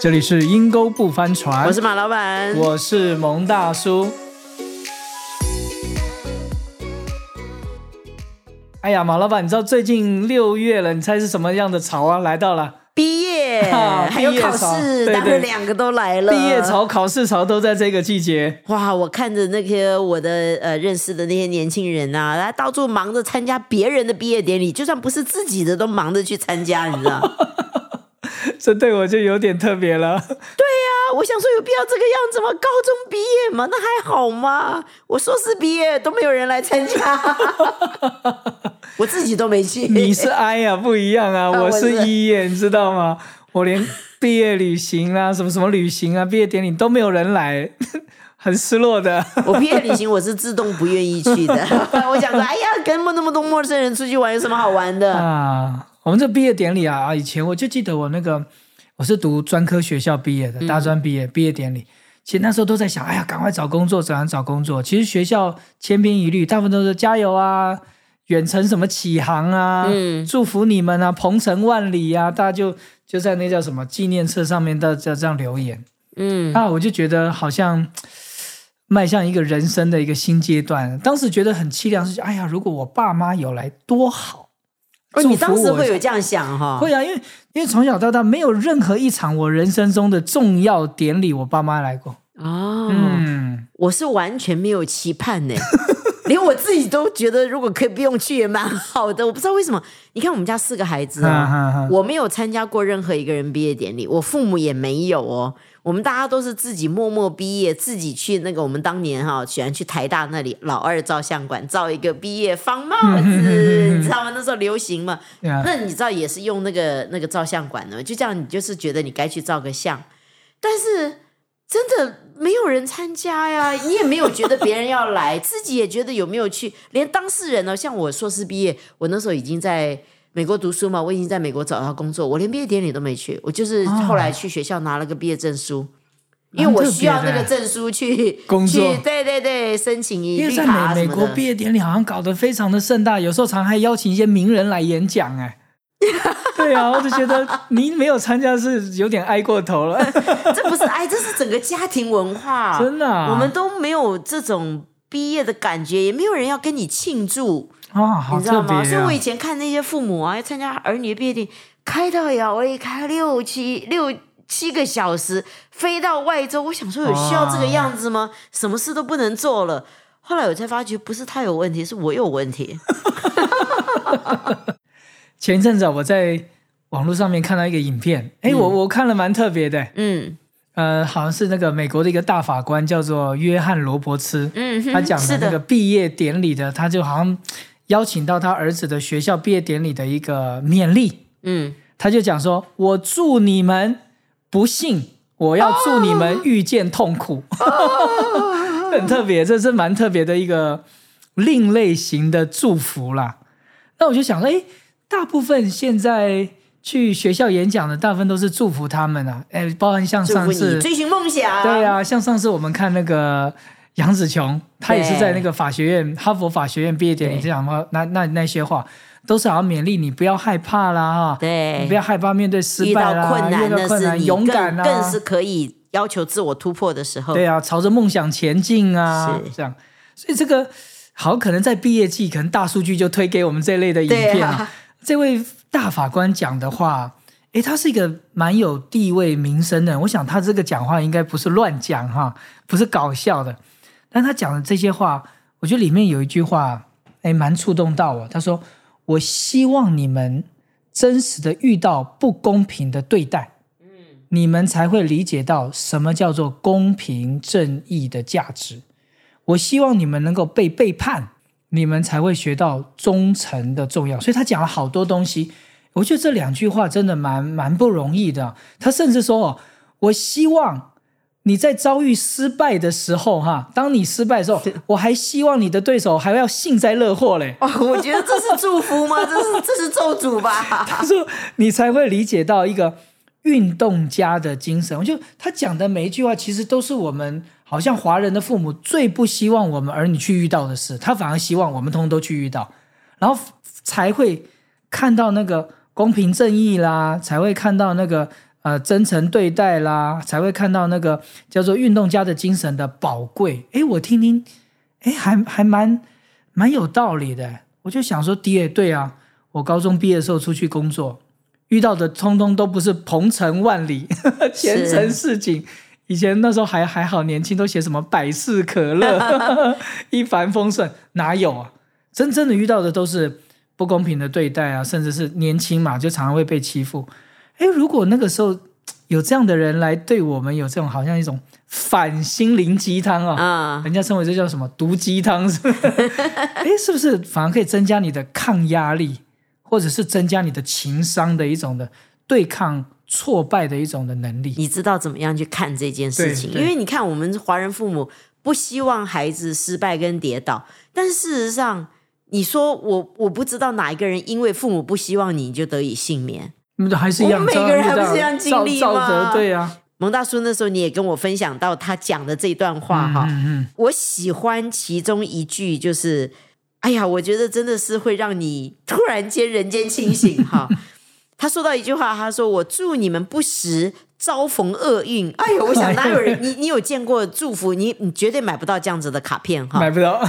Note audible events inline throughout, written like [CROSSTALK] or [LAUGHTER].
这里是阴沟不翻船，我是马老板，我是蒙大叔。哎呀，马老板，你知道最近六月了，你猜是什么样的潮啊？来到了毕业，[LAUGHS] 还有考试，当然两个都来了。毕业潮、考试潮都在这个季节。哇，我看着那些我的呃认识的那些年轻人啊，来到处忙着参加别人的毕业典礼，就算不是自己的，都忙着去参加，你知道。[LAUGHS] 这对我就有点特别了。[LAUGHS] 对呀，我想说有必要这个样子吗？高中毕业嘛，那还好吗？我硕士毕业都没有人来参加，[LAUGHS] 我自己都没去。你是 I 呀，不一样啊，我是 E 耶，你知道吗？我连毕业旅行啊，什么什么旅行啊，毕业典礼都没有人来，[LAUGHS] 很失落的。我毕业旅行我是自动不愿意去的，我想说，哎呀，跟那么多陌生人出去玩有什么好玩的啊？我们这毕业典礼啊，以前我就记得我那个，我是读专科学校毕业的，大专毕业毕业典礼，其实那时候都在想，哎呀，赶快找工作，怎样找工作？其实学校千篇一律，大部分都是加油啊，远程什么启航啊，祝福你们啊，鹏程万里啊，大家就就在那叫什么纪念册上面的这这样留言，嗯，啊，我就觉得好像迈向一个人生的一个新阶段，当时觉得很凄凉，是哎呀，如果我爸妈有来多好。你当时会有这样想哈？会啊，因为因为从小到大没有任何一场我人生中的重要典礼，我爸妈来过哦。嗯，我是完全没有期盼呢，连我自己都觉得如果可以不用去也蛮好的。我不知道为什么，你看我们家四个孩子啊，我没有参加过任何一个人毕业典礼，我父母也没有哦。我们大家都是自己默默毕业，自己去那个我们当年哈喜欢去台大那里老二照相馆照一个毕业方帽子，你知道吗？那时候流行嘛。那你知道也是用那个那个照相馆的，就这样，你就是觉得你该去照个相，但是真的没有人参加呀，[LAUGHS] 你也没有觉得别人要来，自己也觉得有没有去，连当事人呢，像我硕士毕业，我那时候已经在。美国读书嘛，我已经在美国找到工作，我连毕业典礼都没去，我就是后来去学校拿了个毕业证书，因为我需要那个证书去工作，对对对，申请一绿卡美美国毕业典礼好像搞得非常的盛大，有时候常还邀请一些名人来演讲，哎，[LAUGHS] 对啊，我就觉得您没有参加是有点挨过头了，[LAUGHS] 这不是挨，这是整个家庭文化，真的，我们都没有这种毕业的感觉，也没有人要跟你庆祝。啊，你知道吗？所以我以前看那些父母啊，要参加儿女毕业典礼，开到要一开六七六七个小时，飞到外州。我想说，有需要这个样子吗？什么事都不能做了。后来我才发觉，不是他有问题，是我有问题。[LAUGHS] 前一阵子我在网络上面看到一个影片，哎，我我看了蛮特别的，嗯。呃，好像是那个美国的一个大法官，叫做约翰罗伯茨。嗯，他讲的那个毕业典礼的，他就好像邀请到他儿子的学校毕业典礼的一个勉励。嗯，他就讲说：“我祝你们不幸，我要祝你们遇见痛苦。” [LAUGHS] 很特别，这是蛮特别的一个另类型的祝福啦。那我就想说，哎，大部分现在。去学校演讲的大部分都是祝福他们啊，哎，包含像上次追寻梦想，对啊，像上次我们看那个杨子琼，他也是在那个法学院哈佛法学院毕业典礼讲话，那那那些话都是好像勉励你不要害怕啦，哈，对，你不要害怕面对失败啦，困难的是勇敢啊，更是可以要求自我突破的时候，对啊，朝着梦想前进啊，是。这样，所以这个好可能在毕业季，可能大数据就推给我们这类的影片啊，这位。大法官讲的话，诶，他是一个蛮有地位名声的。我想他这个讲话应该不是乱讲哈，不是搞笑的。但他讲的这些话，我觉得里面有一句话，诶，蛮触动到我。他说：“我希望你们真实的遇到不公平的对待，嗯，你们才会理解到什么叫做公平正义的价值。我希望你们能够被背叛。”你们才会学到忠诚的重要，所以他讲了好多东西。我觉得这两句话真的蛮蛮不容易的。他甚至说：“哦，我希望你在遭遇失败的时候，哈，当你失败的时候，我还希望你的对手还要幸灾乐祸嘞。”哦，我觉得这是祝福吗？[LAUGHS] 这是这是咒诅吧？[LAUGHS] 他说：“你才会理解到一个运动家的精神。”我就他讲的每一句话，其实都是我们。好像华人的父母最不希望我们儿女去遇到的事，他反而希望我们通通都去遇到，然后才会看到那个公平正义啦，才会看到那个呃真诚对待啦，才会看到那个叫做运动家的精神的宝贵。哎，我听听，哎，还还蛮蛮有道理的。我就想说，爹，对啊，我高中毕业的时候出去工作，遇到的通通都不是鹏程万里、[LAUGHS] 前程似锦。以前那时候还还好年轻，都写什么百事可乐、[LAUGHS] 一帆风顺，哪有啊？真正的遇到的都是不公平的对待啊，甚至是年轻嘛，就常常会被欺负。哎，如果那个时候有这样的人来对我们有这种好像一种反心灵鸡汤啊，人家称为这叫什么毒鸡汤，是不是？[LAUGHS] 哎，是不是反而可以增加你的抗压力，或者是增加你的情商的一种的对抗？挫败的一种的能力，你知道怎么样去看这件事情？因为你看，我们华人父母不希望孩子失败跟跌倒，但事实上，你说我我不知道哪一个人因为父母不希望你就得以幸免，还是一样，每个人还不是一样经历吗？对呀，蒙大叔那时候你也跟我分享到他讲的这段话哈，我喜欢其中一句，就是哎呀，我觉得真的是会让你突然间人间清醒哈。他说到一句话，他说：“我祝你们不时遭逢厄运。”哎呦，我想哪有人？你你有见过祝福？你你绝对买不到这样子的卡片哈，买不到，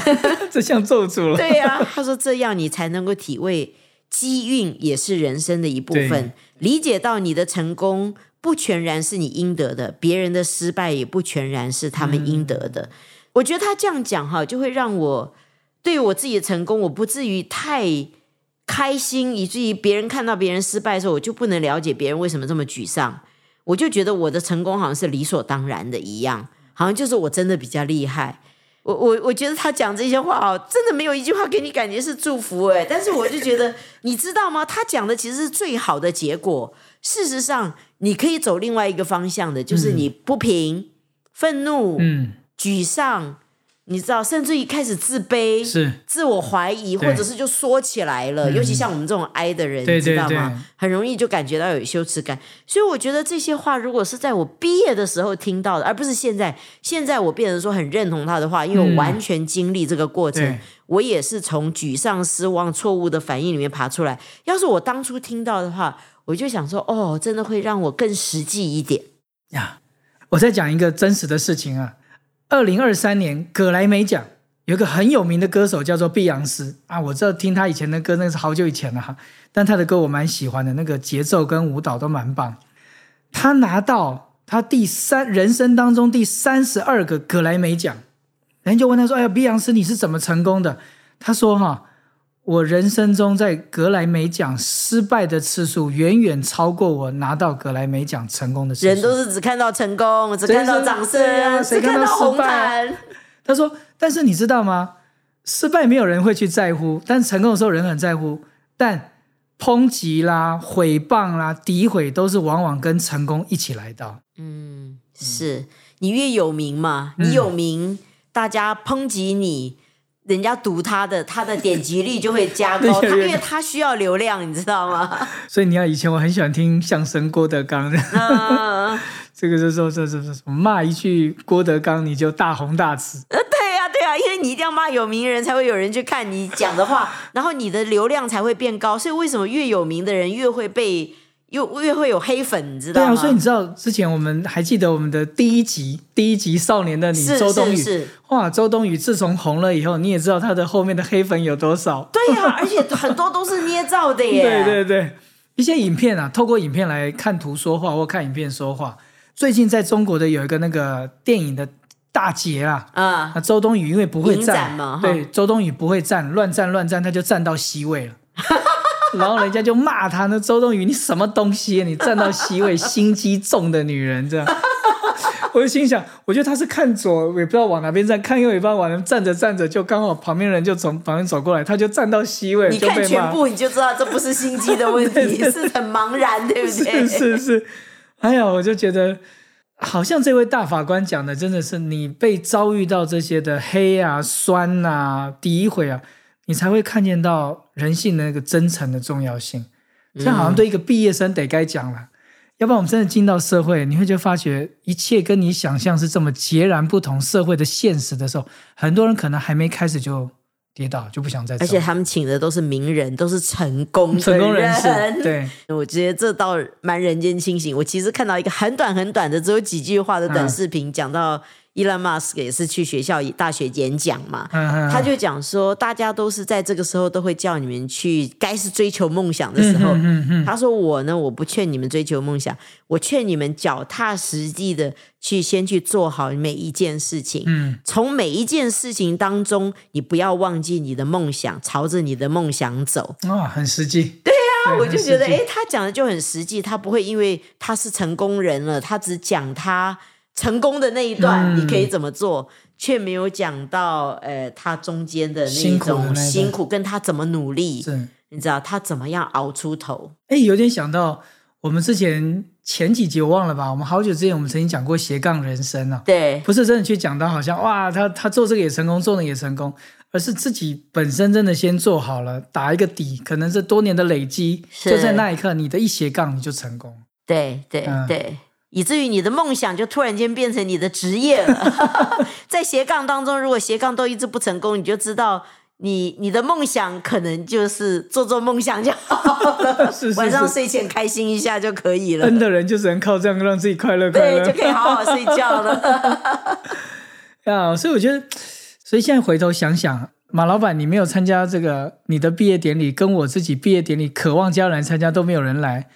这像咒诅了。对呀，他说这样你才能够体味机运也是人生的一部分，理解到你的成功不全然是你应得的，别人的失败也不全然是他们应得的。我觉得他这样讲哈，就会让我对我自己的成功，我不至于太。开心，以至于别人看到别人失败的时候，我就不能了解别人为什么这么沮丧。我就觉得我的成功好像是理所当然的一样，好像就是我真的比较厉害。我我我觉得他讲这些话哦，真的没有一句话给你感觉是祝福哎。但是我就觉得，你知道吗？他讲的其实是最好的结果。事实上，你可以走另外一个方向的，就是你不平、愤怒、嗯、沮丧。你知道，甚至于开始自卑、是自我怀疑，或者是就缩起来了。尤其像我们这种 I 的人，你知道吗？很容易就感觉到有羞耻感。所以我觉得这些话，如果是在我毕业的时候听到的，而不是现在，现在我变成说很认同他的话，因为我完全经历这个过程，我也是从沮丧、失望、错误的反应里面爬出来。要是我当初听到的话，我就想说，哦，真的会让我更实际一点呀。我再讲一个真实的事情啊。二零二三年葛莱美奖有一个很有名的歌手叫做碧昂斯啊，我知道听他以前的歌，那是好久以前了哈。但他的歌我蛮喜欢的，那个节奏跟舞蹈都蛮棒。他拿到他第三人生当中第三十二个葛莱美奖，人就问他说：“哎呀，碧昂斯你是怎么成功的？”他说：“哈。”我人生中在格莱美奖失败的次数远远超过我拿到格莱美奖成功的次数。人都是只看到成功，只看到掌声，只看到红毯。他说：“但是你知道吗？失败没有人会去在乎，但成功的时候人很在乎。但抨击啦、毁谤啦、诋毁都是往往跟成功一起来到。嗯，是你越有名嘛，你有名，大家抨击你。”人家读他的，他的点击率就会加高，[LAUGHS] 他因为他需要流量，你知道吗？[LAUGHS] 所以你看，以前我很喜欢听相声郭德纲的，[LAUGHS] 这个就说这这这骂一句郭德纲，你就大红大紫。呃，对呀，对呀，因为你一定要骂有名人才会有人去看你讲的话，然后你的流量才会变高。所以为什么越有名的人越会被？又越会有黑粉，你知道吗？对啊，所以你知道之前我们还记得我们的第一集，第一集《少年的你》，周冬雨，哇，周冬雨自从红了以后，你也知道她的后面的黑粉有多少？对呀，[LAUGHS] 而且很多都是捏造的耶。对对对，一些影片啊，透过影片来看图说话，或看影片说话。最近在中国的有一个那个电影的大捷啊，啊，周冬雨因为不会站嘛，对，周冬雨不会站，乱站乱站，他就站到 C 位了。然后人家就骂他，那周冬雨你什么东西？你站到 C 位，心机重的女人这样。[LAUGHS] 我就心想，我觉得他是看左，也不知道往哪边站，看右也不知道往哪站着站着，就刚好旁边人就从旁边走过来，他就站到 C 位，你看全部你就知道这不是心机的问题，[LAUGHS] 是很茫然，对不对？是是是。哎呀，我就觉得好像这位大法官讲的真的是，你被遭遇到这些的黑啊、酸啊、诋毁啊。你才会看见到人性的那个真诚的重要性，这好像对一个毕业生得该讲了，要不然我们真的进到社会，你会就发觉一切跟你想象是这么截然不同。社会的现实的时候，很多人可能还没开始就跌倒就不想再。而且他们请的都是名人，都是成功成功人士。对，我觉得这倒蛮人间清醒。我其实看到一个很短很短的，只有几句话的短视频，讲到。伊 m 马斯克也是去学校大学演讲嘛，他就讲说，大家都是在这个时候都会叫你们去，该是追求梦想的时候。他说我呢，我不劝你们追求梦想，我劝你们脚踏实地的去先去做好每一件事情。嗯，从每一件事情当中，你不要忘记你的梦想，朝着你的梦想走。啊，很实际。对呀，我就觉得，哎，他讲的就很实际，他不会因为他是成功人了，他只讲他。成功的那一段，你可以怎么做，却没有讲到，呃，他中间的那种辛苦，跟他怎么努力，你知道他怎么样熬出头？哎，有点想到我们之前前几集我忘了吧？我们好久之前我们曾经讲过斜杠人生啊，对，不是真的去讲到好像哇，他他做这个也成功，做那个也成功，而是自己本身真的先做好了，打一个底，可能是多年的累积，就在那一刻，你的一斜杠你就成功，对对对。以至于你的梦想就突然间变成你的职业了。[LAUGHS] 在斜杠当中，如果斜杠都一直不成功，你就知道你你的梦想可能就是做做梦想就好了。[LAUGHS] [LAUGHS] 晚上睡前开心一下就可以了。真的人就只能靠这样让自己快乐快乐，就可以好好睡觉了。啊，所以我觉得，所以现在回头想想，马老板，你没有参加这个你的毕业典礼，跟我自己毕业典礼，渴望家人参加都没有人来。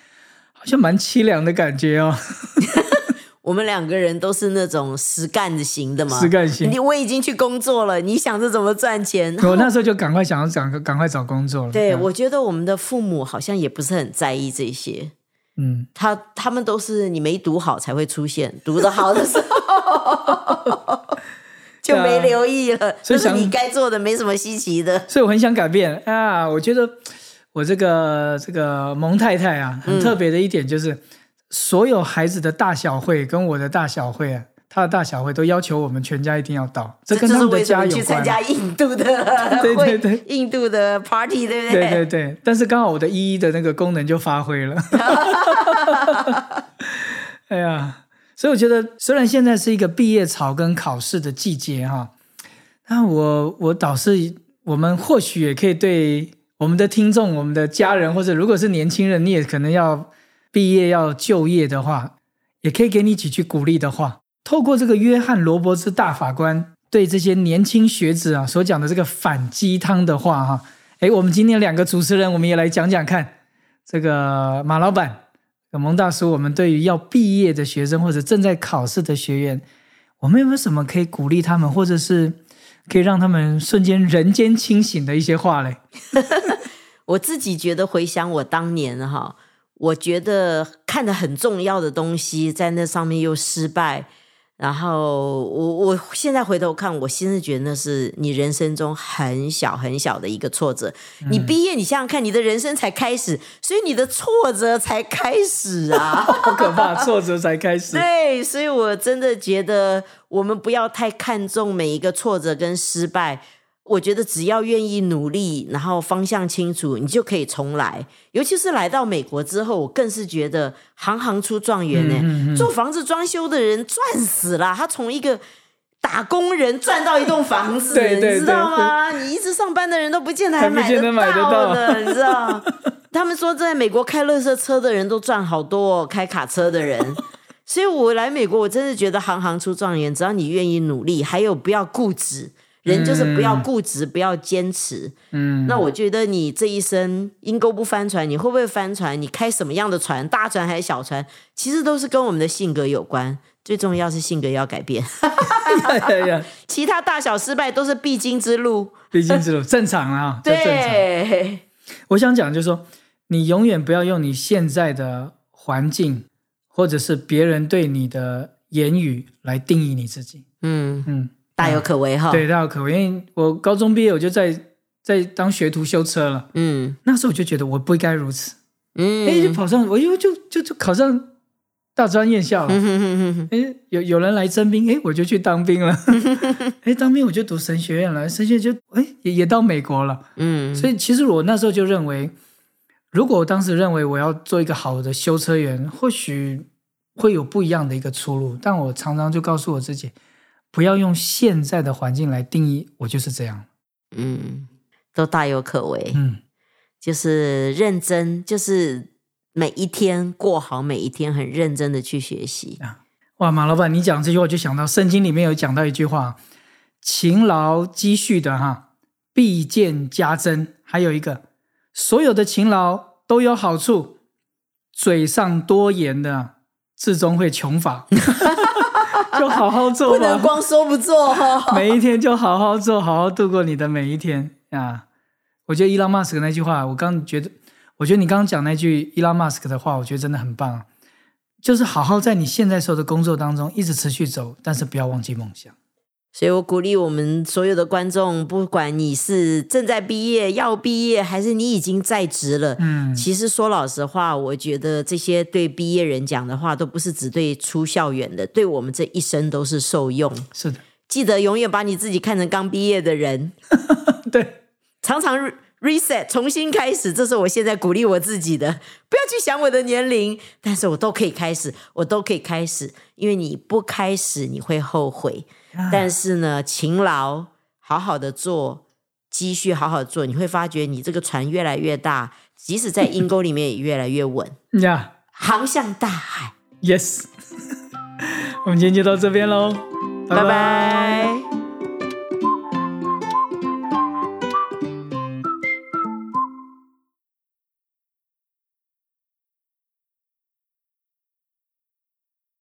好像蛮凄凉的感觉哦。[LAUGHS] 我们两个人都是那种实干型的嘛，实干型。你我已经去工作了，你想着怎么赚钱？我 [LAUGHS] 那时候就赶快想要赶赶快找工作了。对，我觉得我们的父母好像也不是很在意这些。嗯，他他们都是你没读好才会出现，读得好的时候 [LAUGHS] 就没留意了。所以你该做的没什么稀奇的。所以我很想改变啊，我觉得。我这个这个蒙太太啊，很特别的一点就是，所有孩子的大小会跟我的大小会啊，他的大小会都要求我们全家一定要到。这跟他们的家有关。去参加印度的，[LAUGHS] 对对对，印度的 party，对不对？对对对。但是刚好我的一一的那个功能就发挥了。[LAUGHS] 哎呀，所以我觉得，虽然现在是一个毕业潮跟考试的季节哈，那我我倒是我们或许也可以对。我们的听众、我们的家人，或者如果是年轻人，你也可能要毕业要就业的话，也可以给你几句鼓励的话。透过这个约翰·罗伯兹大法官对这些年轻学子啊所讲的这个反鸡汤的话，哈，哎，我们今天两个主持人，我们也来讲讲看，这个马老板、蒙大叔，我们对于要毕业的学生或者正在考试的学员，我们有没有什么可以鼓励他们，或者是？可以让他们瞬间人间清醒的一些话嘞。[LAUGHS] 我自己觉得回想我当年哈，我觉得看的很重要的东西，在那上面又失败。然后我我现在回头看，我心是觉得那是你人生中很小很小的一个挫折。你毕业，你想想看，你的人生才开始，所以你的挫折才开始啊！[LAUGHS] 好可怕，挫折才开始。对，所以我真的觉得我们不要太看重每一个挫折跟失败。我觉得只要愿意努力，然后方向清楚，你就可以重来。尤其是来到美国之后，我更是觉得行行出状元呢。做房子装修的人赚死了，他从一个打工人赚到一栋房子，[LAUGHS] 你知道吗？你一直上班的人都不见得还买得到的，你知道？[LAUGHS] 他们说在美国开乐色车的人都赚好多，开卡车的人。[LAUGHS] 所以我来美国，我真的觉得行行出状元，只要你愿意努力，还有不要固执。人就是不要固执，不要坚持。嗯，那我觉得你这一生阴沟不翻船，你会不会翻船？你开什么样的船，大船还是小船？其实都是跟我们的性格有关。最重要是性格要改变。[LAUGHS] 其他大小失败都是必经之路，必经之路正常啊。[LAUGHS] 对，我想讲就是说，你永远不要用你现在的环境，或者是别人对你的言语来定义你自己。嗯嗯。大有可为哈，对，大有可为。因为我高中毕业，我就在在当学徒修车了。嗯，那时候我就觉得我不应该如此。嗯，哎，就跑上，我又就就就考上大专院校了。哎，有有人来征兵，哎，我就去当兵了。[LAUGHS] 哎，当兵我就读神学院了，神学院就哎也也到美国了。嗯，所以其实我那时候就认为，如果我当时认为我要做一个好的修车员，或许会有不一样的一个出路。但我常常就告诉我自己。不要用现在的环境来定义我就是这样。嗯，都大有可为。嗯，就是认真，就是每一天过好每一天，很认真的去学习。哇，马老板，你讲这句话就想到圣经里面有讲到一句话：勤劳积蓄的哈，必见加增。还有一个，所有的勤劳都有好处，嘴上多言的，至终会穷乏。[LAUGHS] [LAUGHS] 就好好做，不能光说不做哈。[LAUGHS] 每一天就好好做，好好度过你的每一天啊！我觉得伊拉马斯克那句话，我刚觉得，我觉得你刚刚讲那句伊拉马斯克的话，我觉得真的很棒，就是好好在你现在做的工作当中一直持续走，但是不要忘记梦想。所以我鼓励我们所有的观众，不管你是正在毕业、要毕业，还是你已经在职了，嗯，其实说老实话，我觉得这些对毕业人讲的话，都不是只对出校园的，对我们这一生都是受用。是的，记得永远把你自己看成刚毕业的人。[LAUGHS] 对，常常 reset 重新开始，这是我现在鼓励我自己的。[LAUGHS] 不要去想我的年龄，但是我都可以开始，我都可以开始，因为你不开始你会后悔。但是呢，勤劳，好好的做，积蓄，好好做，你会发觉你这个船越来越大，即使在阴沟里面也越来越稳。呀，航向大海。Yes，[LAUGHS] 我们今天就到这边喽，拜拜。